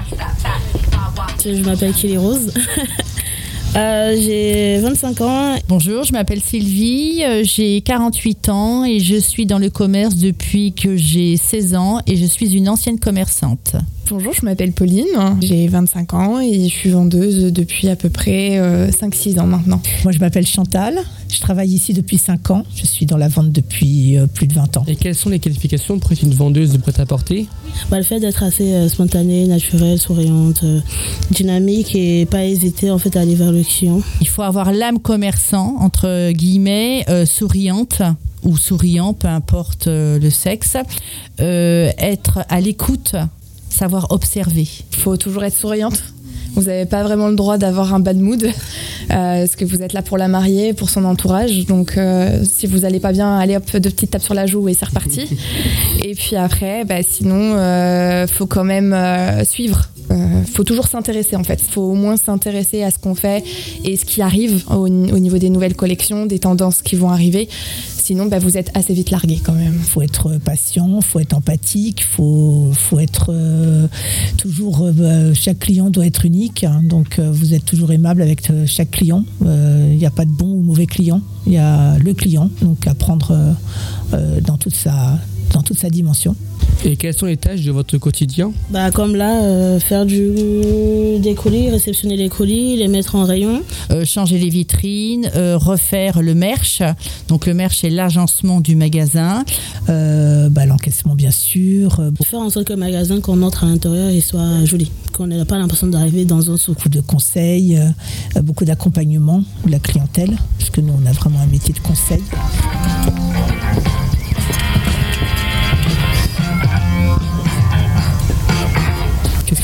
Je m'appelle Kelly Rose. Euh, j'ai 25 ans.
Bonjour, je m'appelle Sylvie, euh, j'ai 48 ans et je suis dans le commerce depuis que j'ai 16 ans et je suis une ancienne commerçante.
Bonjour, je m'appelle Pauline, j'ai 25 ans et je suis vendeuse depuis à peu près euh, 5-6 ans maintenant.
Moi je m'appelle Chantal, je travaille ici depuis 5 ans, je suis dans la vente depuis euh, plus de 20 ans.
Et quelles sont les qualifications pour être une vendeuse de prêt-à-porter?
Bah, Le fait d'être assez euh, spontanée, naturelle, souriante, euh, dynamique et pas hésiter en fait à aller vers le client.
Il faut avoir l'âme commerçant, entre guillemets, euh, souriante ou souriant, peu importe euh, le sexe, euh, être à l'écoute, savoir observer.
Il faut toujours être souriante. Vous n'avez pas vraiment le droit d'avoir un bad mood, euh, parce que vous êtes là pour la marier, pour son entourage. Donc, euh, si vous allez pas bien, allez hop, deux petites tapes sur la joue et c'est reparti. et puis après, bah, sinon, euh, faut quand même euh, suivre. Euh, faut toujours s'intéresser en fait. Faut au moins s'intéresser à ce qu'on fait et ce qui arrive au, au niveau des nouvelles collections, des tendances qui vont arriver. Sinon, bah, vous êtes assez vite largué quand même.
faut être patient, faut être empathique, faut, faut être euh, toujours. euh, chaque client doit être unique, hein, donc euh, vous êtes toujours aimable avec euh, chaque client. Euh, Il n'y a pas de bon ou mauvais client, il y a le client, donc à prendre euh, euh, dans, toute sa, dans toute sa dimension.
Et quelles sont les tâches de votre quotidien
Bah, comme là, euh, faire du, des colis, réceptionner les colis, les mettre en rayon.
Euh, changer les vitrines, euh, refaire le merch. Donc le merch c'est l'agencement du magasin.
Euh, bah, L'encaissement bien sûr. Euh,
Faire en sorte que le magasin qu'on entre à l'intérieur il soit joli, qu'on n'ait pas l'impression d'arriver dans un souk.
beaucoup de conseils, euh, beaucoup d'accompagnement de la clientèle, parce que nous on a vraiment un métier de conseil.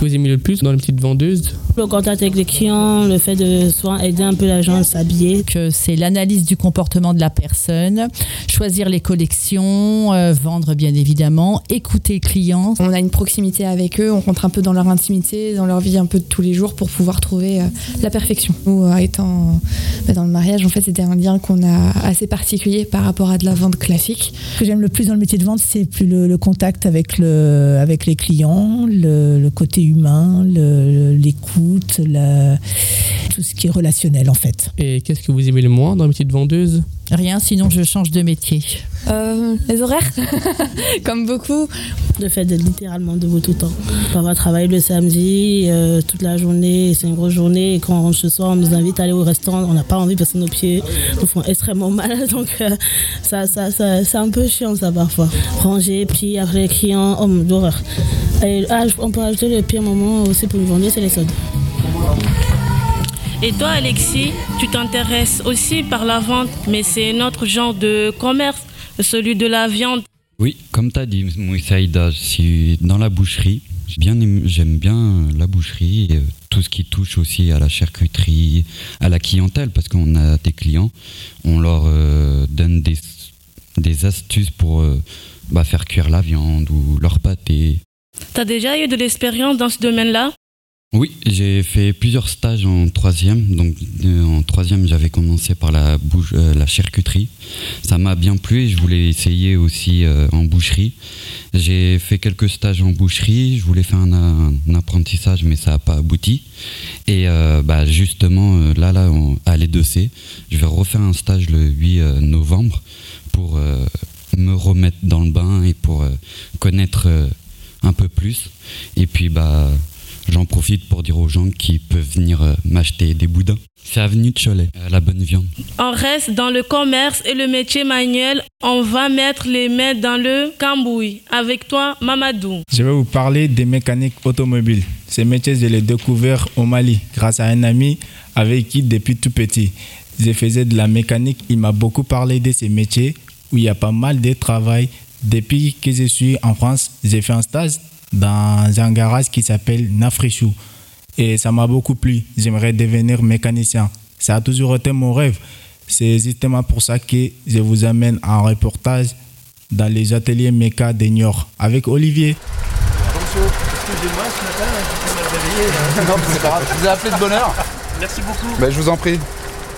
Vous aimez le plus dans les petites vendeuses
Le contact avec les clients, le fait de soit aider un peu la gens à s'habiller.
Que c'est l'analyse du comportement de la personne, choisir les collections, euh, vendre bien évidemment, écouter le client.
On a une proximité avec eux, on rentre un peu dans leur intimité, dans leur vie un peu de tous les jours pour pouvoir trouver euh, la perfection. Nous, euh, étant bah, dans le mariage, en fait, c'était un lien qu'on a assez particulier par rapport à de la vente classique.
Ce que j'aime le plus dans le métier de vente, c'est plus le, le contact avec, le, avec les clients, le, le côté humain, le- l'écoute, tout ce qui est relationnel en fait.
Et qu'est-ce que vous aimez le moins dans les petites vendeuses
Rien, sinon je change de métier.
Euh, les horaires, comme beaucoup.
Le fait d'être littéralement debout tout le temps. On va travailler le samedi, euh, toute la journée, c'est une grosse journée. Et quand on rentre ce soir, on nous invite à aller au restaurant. On n'a pas envie parce que nos pieds nous font extrêmement mal. Donc, euh, ça, ça, ça, c'est un peu chiant, ça, parfois. Ranger, puis après les clients, oh, d'horreur. Ah, on peut ajouter le pire moment aussi pour une journée, c'est les soldes.
Et toi, Alexis, tu t'intéresses aussi par la vente, mais c'est notre genre de commerce, celui de la viande.
Oui, comme tu as dit, Moussaïda, je suis dans la boucherie. J'aime bien la boucherie, et, euh, tout ce qui touche aussi à la charcuterie, à la clientèle, parce qu'on a des clients, on leur euh, donne des, des astuces pour euh, bah, faire cuire la viande ou leur pâté.
T'as déjà eu de l'expérience dans ce domaine-là?
Oui, j'ai fait plusieurs stages en troisième. Donc euh, en troisième, j'avais commencé par la, bouche, euh, la charcuterie. Ça m'a bien plu et je voulais essayer aussi euh, en boucherie. J'ai fait quelques stages en boucherie. Je voulais faire un, un apprentissage, mais ça n'a pas abouti. Et euh, bah, justement, euh, là, là, on- à l'E2C, je vais refaire un stage le 8 euh, novembre pour me remettre dans le bain et pour connaître un peu plus. Et puis, bah, j'en profite pour dire aux gens qui peuvent venir euh, m'acheter des boudins. C'est avenue de Cholet, euh, la bonne viande.
On reste dans le commerce et le métier manuel. On va mettre les mains dans le cambouis. Avec toi, Mamadou.
Je vais vous parler des mécaniques automobiles. Ce métier, je l'ai découvert au Mali grâce à un ami avec qui, depuis tout petit, je faisais de la mécanique. Il m'a beaucoup parlé de ces métiers où il y a pas mal de travail. Depuis que je suis en France, j'ai fait un stage dans un garage qui s'appelle Nafrichou. Et ça m'a beaucoup plu. J'aimerais devenir mécanicien. Ça a toujours été mon rêve. C'est justement pour ça que je vous amène en reportage dans les ateliers méca de Niort avec Olivier.
Excusez-moi, ce matin, mal réveillé.
Non, c'est pas grave, je vous ai appelé de bonne heure.
Merci beaucoup.
Bah, je vous en prie.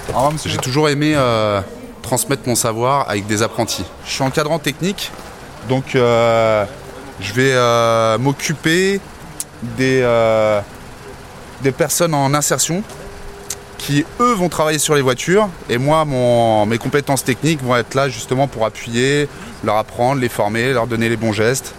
Au revoir, monsieur. J'ai toujours aimé euh, transmettre mon savoir avec des apprentis. Je suis encadrant technique, donc euh, je vais euh, m'occuper des, euh, des personnes en insertion qui, eux, vont travailler sur les voitures. Et moi, mon, mes compétences techniques vont être là justement pour appuyer, leur apprendre, les former, leur donner les bons gestes.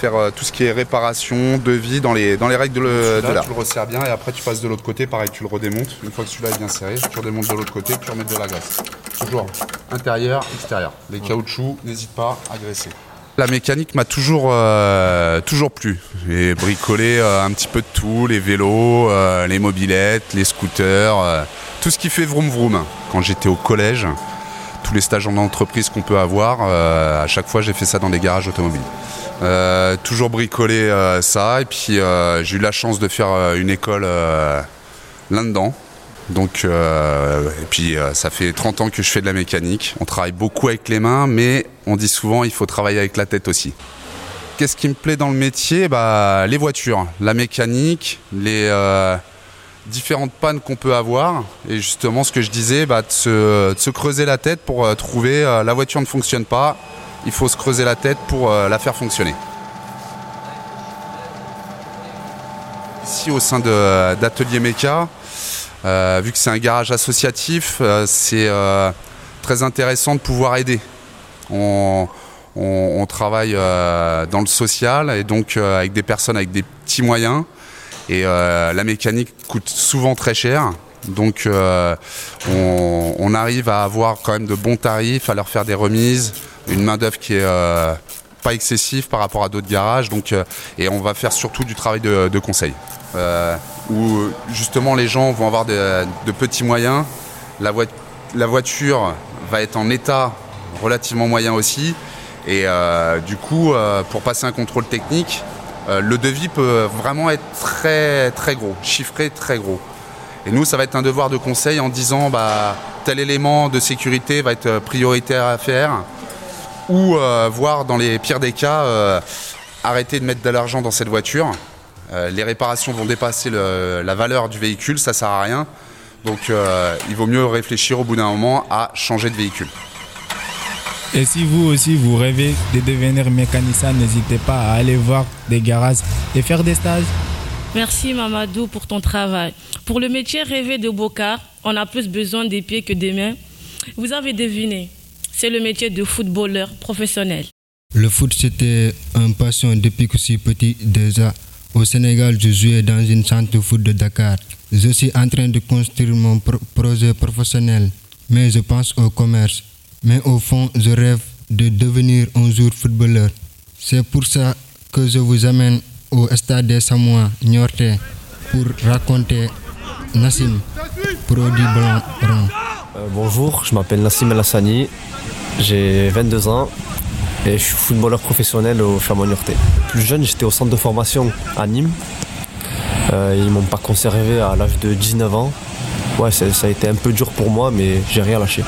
Faire euh, tout ce qui est réparation, devis dans les, dans les règles de, le- de Celui-là, l'art. tu le resserres bien et après tu passes de l'autre côté, pareil tu le redémontes. Une fois que celui-là est bien serré, tu redémontes de l'autre côté, tu remets de la graisse. Toujours intérieur, extérieur. Les caoutchoucs, n'hésite pas à graisser. La mécanique m'a toujours, euh, toujours plu. J'ai bricolé euh, un petit peu de tout, les vélos, euh, les mobilettes, les scooters, tout ce qui fait vroom vroom. Quand j'étais au collège, tous les stages en entreprise qu'on peut avoir, à chaque fois j'ai fait ça dans des garages automobiles. Toujours bricolé ça et puis j'ai eu la chance de faire une école là-dedans. Donc euh, et puis euh, ça fait 30 ans que je fais de la mécanique. On travaille beaucoup avec les mains, mais on dit souvent il faut travailler avec la tête aussi. Qu'est-ce qui me plaît dans le métier? Bah, Les voitures, la mécanique, les euh, différentes pannes qu'on peut avoir. Et justement ce que je disais, bah, de, se, de se creuser la tête pour trouver la voiture ne fonctionne pas, il faut se creuser la tête pour la faire fonctionner. Ici au sein d'Atelier Meca, euh, vu que c'est un garage associatif, euh, c'est euh, très intéressant de pouvoir aider. On, travaille dans le social et donc avec des personnes avec des petits moyens. Et la mécanique coûte souvent très cher. Donc on, arrive à avoir quand même de bons tarifs, à leur faire des remises, une main d'œuvre qui est pas excessive par rapport à d'autres garages. Donc, et on va faire surtout du travail de, conseil, où justement les gens vont avoir de, petits moyens. La, voi- la voiture va être en état relativement moyen aussi. Et euh, du coup, euh, pour passer un contrôle technique, euh, le devis peut vraiment être très gros, chiffré très gros. Et nous, ça va être un devoir de conseil en disant bah, tel élément de sécurité va être prioritaire à faire, ou euh, voire dans les pires des cas, euh, arrêter de mettre de l'argent dans cette voiture. Euh, les réparations vont dépasser le- la valeur du véhicule, ça sert à rien. Donc euh, il vaut mieux réfléchir au bout d'un moment à changer de véhicule.
Et si vous aussi vous rêvez de devenir mécanicien, n'hésitez pas à aller voir des garages et faire des stages.
Merci Mamadou pour ton travail. Pour le métier rêvé de Bocard, on a plus besoin des pieds que des mains. Vous avez deviné, c'est le métier de footballeur professionnel.
Le foot, c'était une passion depuis que je suis petit déjà. Au Sénégal, je jouais dans une centre de foot de Dakar. Je suis en train de construire mon pro- projet professionnel, mais je pense au commerce. Mais au fond, je rêve de devenir un jour footballeur. C'est pour ça que je vous amène au stade des Samoa, Niorte, pour raconter Nassim, produit blanc.
Euh, bonjour, je m'appelle Nassim El Hassani, j'ai 22 ans je suis footballeur professionnel au Chamonix Niortais. Plus jeune, j'étais au centre de formation à Nîmes. Euh, ils m'ont pas conservé à l'âge de 19 ans. Ouais, ça, a été un peu dur pour moi, mais j'ai rien lâché.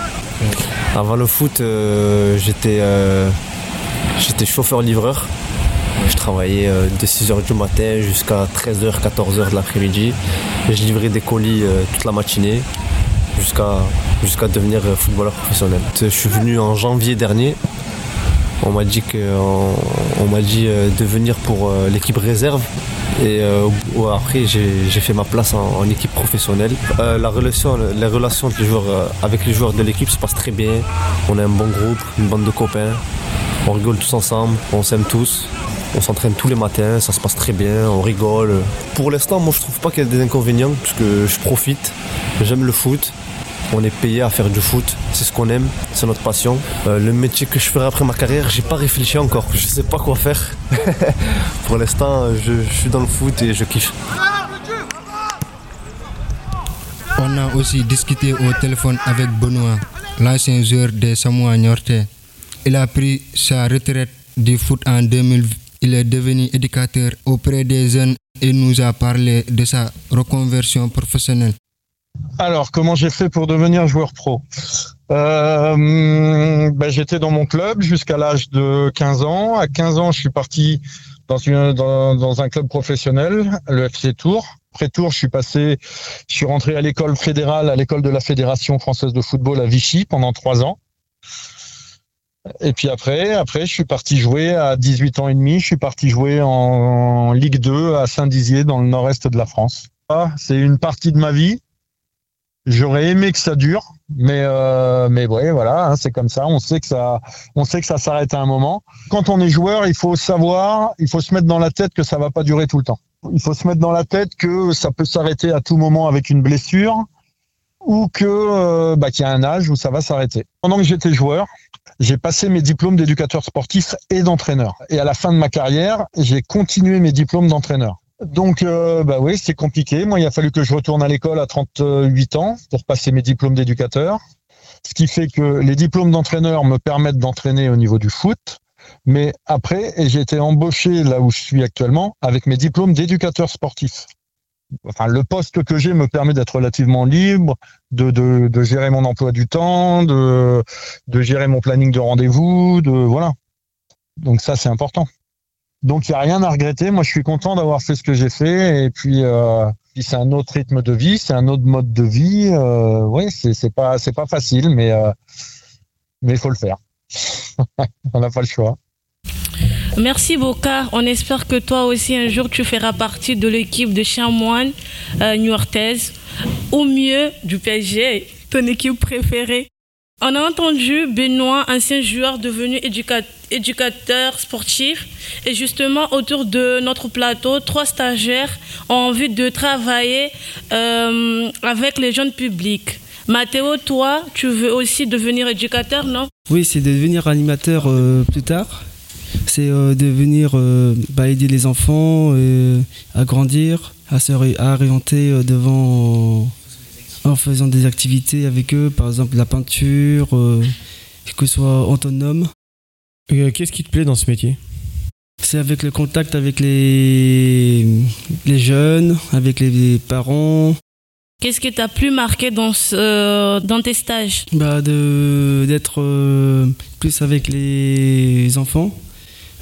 Avant le foot, euh, j'étais euh, chauffeur-livreur. Je travaillais euh, de 6h du matin jusqu'à 13h, 14h de l'après-midi. Je livrais des colis toute la matinée jusqu'à devenir footballeur professionnel. Je suis venu en janvier dernier. On m'a dit m'a dit euh, de venir pour euh, l'équipe réserve et euh, après j'ai fait ma place en, équipe professionnelle. La relation, les relations avec les joueurs, avec les joueurs de l'équipe se passent très bien. On a un bon groupe, une bande de copains. On rigole tous ensemble, on s'aime tous. On s'entraîne tous les matins, ça se passe très bien, on rigole. Pour l'instant, moi je trouve pas qu'il y a des inconvénients parce que je profite, j'aime le foot. On est payé à faire du foot, c'est ce qu'on aime, c'est notre passion. Euh, le métier que je ferai après ma carrière, j'ai pas réfléchi encore, je sais pas quoi faire. Pour l'instant, je, suis dans le foot et je kiffe.
On a aussi discuté au téléphone avec Benoît, l'ancien joueur des Samoa Niorte. Il a pris sa retraite du foot en 2000. Il est devenu éducateur auprès des jeunes et nous a parlé de sa reconversion professionnelle.
Alors, comment j'ai fait pour devenir joueur pro? Euh, ben, J'étais dans mon club jusqu'à l'âge de 15 ans. À 15 ans, je suis parti dans, un club professionnel, le FC Tours. Après Tours, je suis passé, je suis rentré à l'école fédérale, à l'école de la Fédération française de football à Vichy pendant trois ans. Et puis après, après, je suis parti jouer à 18 ans et demi. Je suis parti jouer en, en Ligue 2 à Saint-Dizier, dans le nord-est de la France. Ah, C'est une partie de ma vie. J'aurais aimé que ça dure, mais euh, mais ouais, voilà, hein, c'est comme ça. On sait que ça, on sait que ça s'arrête à un moment. Quand on est joueur, il faut savoir, il faut se mettre dans la tête que ça va pas durer tout le temps. Il faut se mettre dans la tête que ça peut s'arrêter à tout moment avec une blessure ou que euh, bah, qu'il y a un âge où ça va s'arrêter. Pendant que j'étais joueur, j'ai passé mes diplômes d'éducateur sportif et d'entraîneur. Et à la fin de ma carrière, j'ai continué mes diplômes d'entraîneur. Donc, euh, bah oui, c'est compliqué. Moi, il a fallu que je retourne à l'école à 38 ans pour passer mes diplômes d'éducateur. Ce qui fait que les diplômes d'entraîneur me permettent d'entraîner au niveau du foot. Mais après, j'ai été embauché là où je suis actuellement avec mes diplômes d'éducateur sportif. Enfin, le poste que j'ai me permet d'être relativement libre, de gérer mon emploi du temps, de, de gérer mon planning de rendez-vous, de voilà. Donc ça, c'est important. Donc il n'y a rien à regretter. Moi, je suis content d'avoir fait ce que j'ai fait. Et puis, euh, c'est un autre rythme de vie, c'est un autre mode de vie. Euh, oui, c'est pas facile, mais euh, faut le faire. On n'a pas le choix.
Merci Bocard. On espère que toi aussi un jour tu feras partie de l'équipe de Chamoine euh, Niortaise ou mieux du PSG, ton équipe préférée. On a entendu Benoît, ancien joueur devenu éduca- éducateur sportif. Et justement, autour de notre plateau, trois stagiaires ont envie de travailler euh, avec les jeunes publics. Mathéo, toi, tu veux aussi devenir éducateur, non?
Oui, c'est de devenir animateur euh, plus tard. C'est euh, de venir euh, bah, aider les enfants à grandir, à se à orienter devant en faisant des activités avec eux, par exemple la peinture, euh, que ce soit autonome.
Euh, Qu'est-ce qui te plaît dans ce métier?
C'est avec le contact avec les, les jeunes, avec les parents,
Qu'est-ce qui t'a plus marqué dans, ce, dans tes stages?
Bah, de d'être euh, plus avec les enfants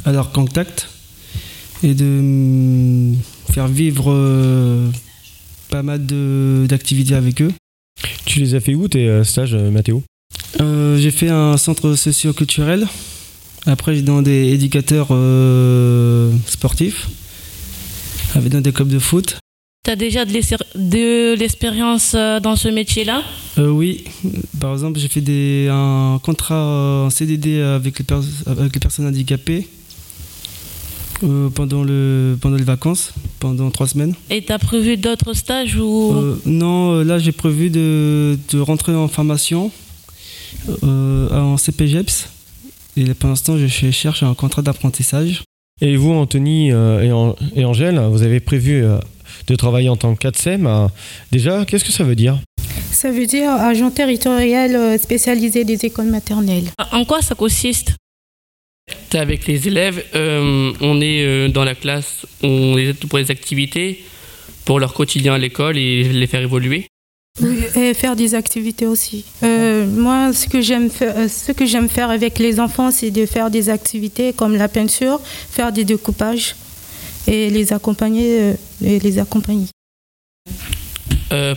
à leur contact et de mm, faire vivre euh, pas mal de- d'activités avec eux.
Tu les as fait où tes euh, stages, euh, Mathéo?
Euh, j'ai fait un centre socio-culturel. Après, j'ai dans des éducateurs euh, sportifs, avec dans des clubs de foot.
Tu as déjà de l'expérience dans ce métier-là?
Euh, oui, par exemple, j'ai fait des, un contrat en CDD avec les, pers- avec les personnes handicapées euh, pendant, le, pendant les vacances, pendant trois semaines.
Et tu as prévu d'autres stages ou...
Euh, non, euh, là j'ai prévu de, de rentrer en formation euh, en CPGEPS. Et pour l'instant, je ch- cherche un contrat d'apprentissage.
Et vous, Anthony euh, et, An- et Angèle, vous avez prévu euh, de travailler en tant qu'ATSEM. euh, Déjà, qu'est-ce que ça veut dire?
Ça veut dire agent territorial spécialisé des écoles maternelles.
En quoi ça consiste?
Avec les élèves, euh, on est euh, dans la classe, on les aide pour les activités, pour leur quotidien à l'école et les faire évoluer.
Et faire des activités aussi. Euh, moi, ce que j'aime faire, ce que j'aime faire avec les enfants, c'est de faire des activités comme la peinture, faire des découpages et les accompagner, et les accompagner.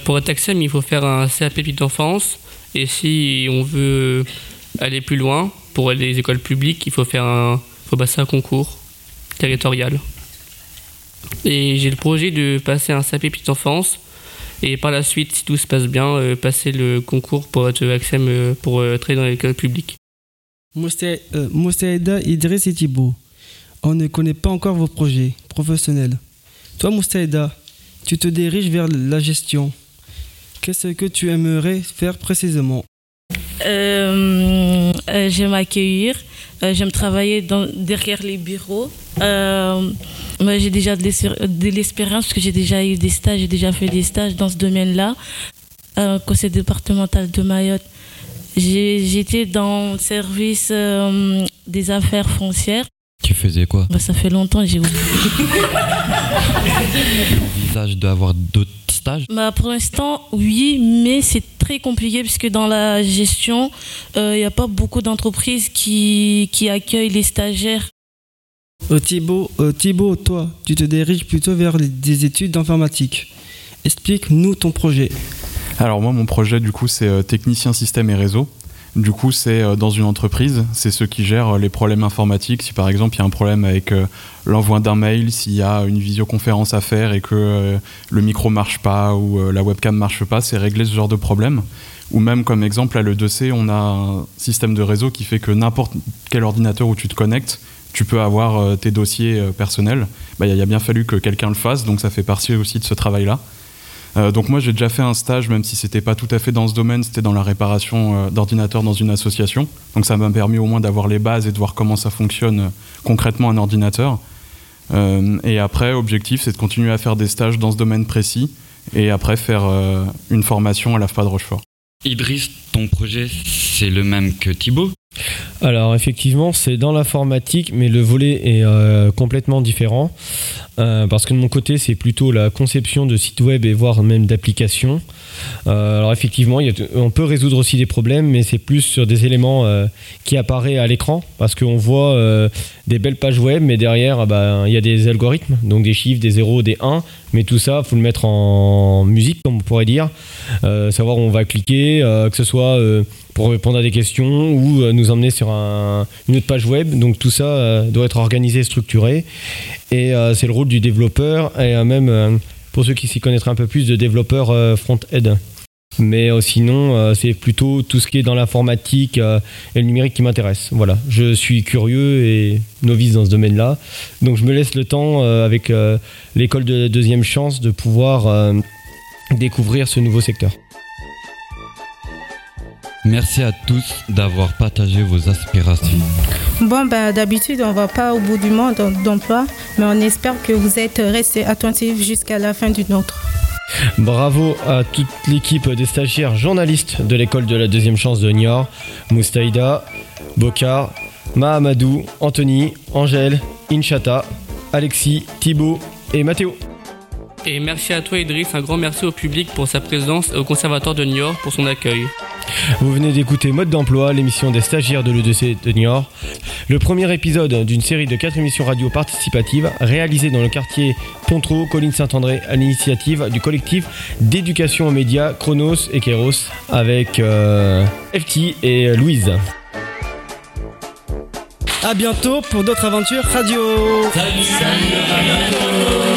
Pour être il faut faire un CAP petite enfance. Et si on veut aller plus loin, pour les écoles publiques, il faut faire un, faut passer un concours territorial. Et j'ai le projet de passer un CAP petite enfance. Et par la suite, si tout se passe bien, euh, passer le concours pour être AXEM euh, pour euh, dans l'école publique.
Moussaï- euh, Idriss et Thibault, on ne connaît pas encore vos projets professionnels. Toi, Moussaïda, tu te diriges vers la gestion. Qu'est-ce que tu aimerais faire précisément?
Euh, euh, j'aime accueillir, euh, j'aime travailler dans- derrière les bureaux. Euh, moi, j'ai déjà de l'expérience parce que j'ai déjà eu des stages, j'ai déjà fait des stages dans ce domaine-là. Euh, conseil départemental de Mayotte, j'étais dans le service des affaires foncières.
Tu faisais quoi
Bah, ça fait longtemps, j'ai oublié.
Envisage d'avoir d'autres stages
Bah, pour l'instant, oui, mais c'est très compliqué puisque dans la gestion, il n'y a pas beaucoup d'entreprises qui, qui accueillent les stagiaires.
Euh, Thibault, euh, Thibault, toi, tu te diriges plutôt vers les- des études d'informatique. Explique-nous ton projet.
Alors moi, mon projet, du coup, c'est euh, technicien système et réseau. Du coup, c'est euh, dans une entreprise, c'est ceux qui gèrent euh, les problèmes informatiques. Si par exemple, il y a un problème avec euh, l'envoi d'un mail, s'il y a une visioconférence à faire et que le micro marche pas ou la webcam marche pas, c'est régler ce genre de problème. Ou même comme exemple, à l'E2C, on a un système de réseau qui fait que n'importe quel ordinateur où tu te connectes, tu peux avoir tes dossiers personnels. Bah, Il y a bien fallu que quelqu'un le fasse, donc ça fait partie aussi de ce travail-là. Euh, donc moi j'ai déjà fait un stage, même si c'était pas tout à fait dans ce domaine, c'était dans la réparation euh, d'ordinateurs dans une association. Donc ça m'a permis au moins d'avoir les bases et de voir comment ça fonctionne euh, concrètement un ordinateur. Et après, objectif, c'est de continuer à faire des stages dans ce domaine précis et après faire une formation à l'AFPA de Rochefort.
Idriss, ton projet, c'est le même que Thibaut
Alors effectivement, c'est dans l'informatique, mais le volet est euh, complètement différent. Euh, parce que de mon côté, c'est plutôt la conception de sites web et voire même d'applications. Euh, alors effectivement, il on peut résoudre aussi des problèmes, mais c'est plus sur des éléments qui apparaissent à l'écran, parce qu'on voit des belles pages web, mais derrière, ah ben, il y a des algorithmes, donc des chiffres, des 0, des 1, mais tout ça, faut le mettre en musique, comme on pourrait dire, savoir où on va cliquer, que ce soit pour répondre à des questions ou euh, nous emmener sur un- une autre page web. Donc tout ça euh, doit être organisé, structuré. Et euh, c'est le rôle du développeur et même, pour ceux qui s'y connaîtraient un peu plus, de développeur front-end. Mais sinon, c'est plutôt tout ce qui est dans l'informatique et le numérique qui m'intéresse. Voilà, je suis curieux et novice dans ce domaine-là. Donc je me laisse le temps avec l'école de deuxième chance de pouvoir découvrir ce nouveau secteur.
Merci à tous d'avoir partagé vos aspirations.
Bon, ben, d'habitude, on ne va pas au bout du monde d'emploi, mais on espère que vous êtes restés attentifs jusqu'à la fin du nôtre.
Bravo à toute l'équipe des stagiaires journalistes de l'école de la deuxième chance de Niort, Moustaïda, Bokar, Mahamadou, Anthony, Angèle, Inchata, Alexis, Thibaut et Mathéo.
Et merci à toi Idriss, un grand merci au public pour sa présence et au Conservatoire de Niort pour son accueil.
Vous venez d'écouter Mode d'emploi, l'émission des stagiaires de l'EDC de Niort. Le premier épisode d'une série de quatre émissions radio participatives réalisées dans le quartier Pontreau, Colline Saint-André, à l'initiative du collectif d'éducation aux médias Chronos et Kéros avec euh, FT et Louise.
À bientôt pour d'autres aventures radio.
Salut, salut, à bientôt.